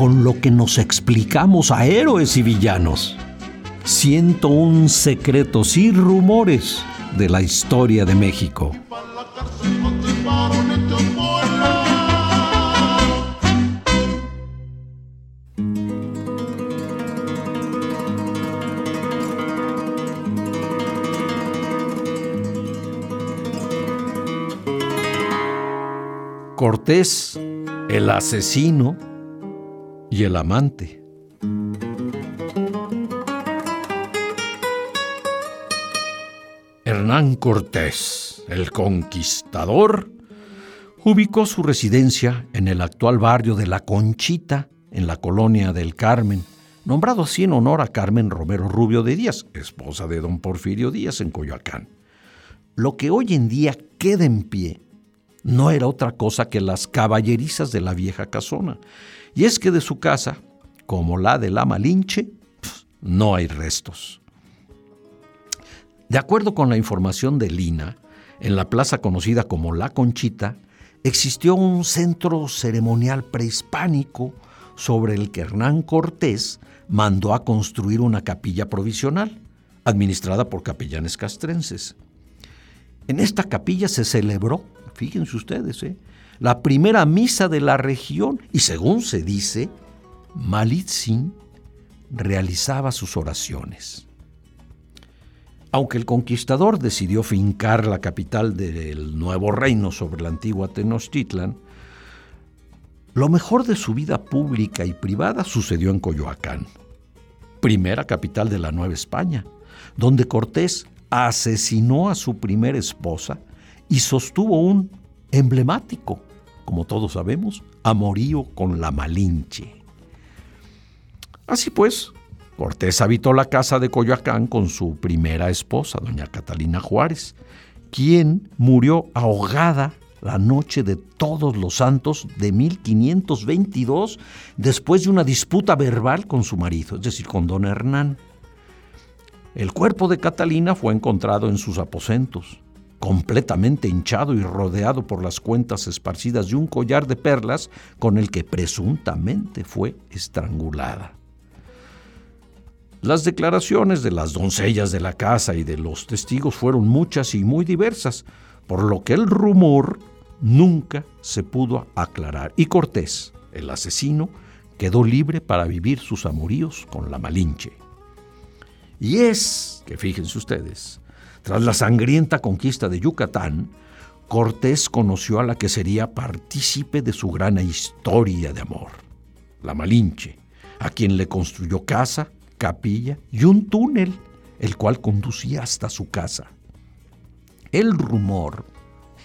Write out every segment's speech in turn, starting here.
con lo que nos explicamos a héroes y villanos. 101 secretos y rumores de la historia de México. Cortés, el asesino, y el amante. Hernán Cortés, el conquistador, ubicó su residencia en el actual barrio de La Conchita, en la colonia del Carmen, nombrado así en honor a Carmen Romero Rubio de Díaz, esposa de don Porfirio Díaz en Coyoacán. Lo que hoy en día queda en pie no era otra cosa que las caballerizas de la vieja casona, y es que de su casa, como la de la Malinche, no hay restos. De acuerdo con la información de Lina, en la plaza conocida como La Conchita, existió un centro ceremonial prehispánico sobre el que Hernán Cortés mandó a construir una capilla provisional, administrada por capellanes castrenses. En esta capilla se celebró, fíjense ustedes, ¿eh? la primera misa de la región y según se dice, Malitzin realizaba sus oraciones. Aunque el conquistador decidió fincar la capital del nuevo reino sobre la antigua Tenochtitlan, lo mejor de su vida pública y privada sucedió en Coyoacán, primera capital de la Nueva España, donde Cortés asesinó a su primera esposa y sostuvo un emblemático como todos sabemos, amorío con la Malinche. Así pues, Cortés habitó la casa de Coyoacán con su primera esposa, doña Catalina Juárez, quien murió ahogada la noche de todos los santos de 1522 después de una disputa verbal con su marido, es decir, con don Hernán. El cuerpo de Catalina fue encontrado en sus aposentos completamente hinchado y rodeado por las cuentas esparcidas de un collar de perlas con el que presuntamente fue estrangulada. Las declaraciones de las doncellas de la casa y de los testigos fueron muchas y muy diversas, por lo que el rumor nunca se pudo aclarar y Cortés, el asesino, quedó libre para vivir sus amoríos con la Malinche. Y es que fíjense ustedes, tras la sangrienta conquista de Yucatán, Cortés conoció a la que sería partícipe de su gran historia de amor, la Malinche, a quien le construyó casa, capilla y un túnel, el cual conducía hasta su casa. El rumor,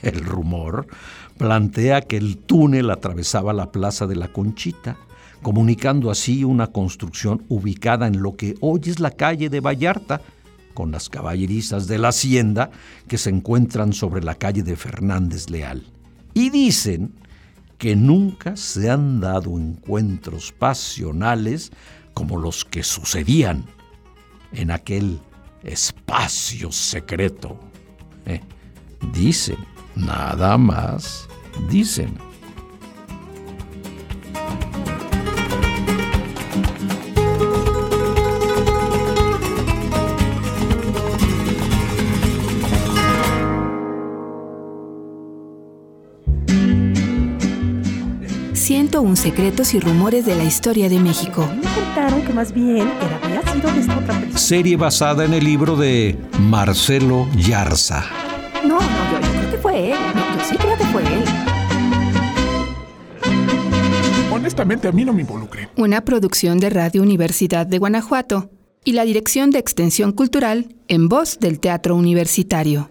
el rumor, plantea que el túnel atravesaba la plaza de la Conchita, comunicando así una construcción ubicada en lo que hoy es la calle de Vallarta, con las caballerizas de la hacienda que se encuentran sobre la calle de Fernández Leal. Y dicen que nunca se han dado encuentros pasionales como los que sucedían en aquel espacio secreto. Eh, dicen, nada más, dicen. 101 secretos y rumores de la historia de México. Me contaron que más bien era, había sido de esta otra persona. Serie basada en el libro de Marcelo Yarza. No, no, yo, yo creo que fue él. No, yo sí creo que fue él. Honestamente, a mí no me involucré. Una producción de Radio Universidad de Guanajuato y la Dirección de Extensión Cultural en voz del Teatro Universitario.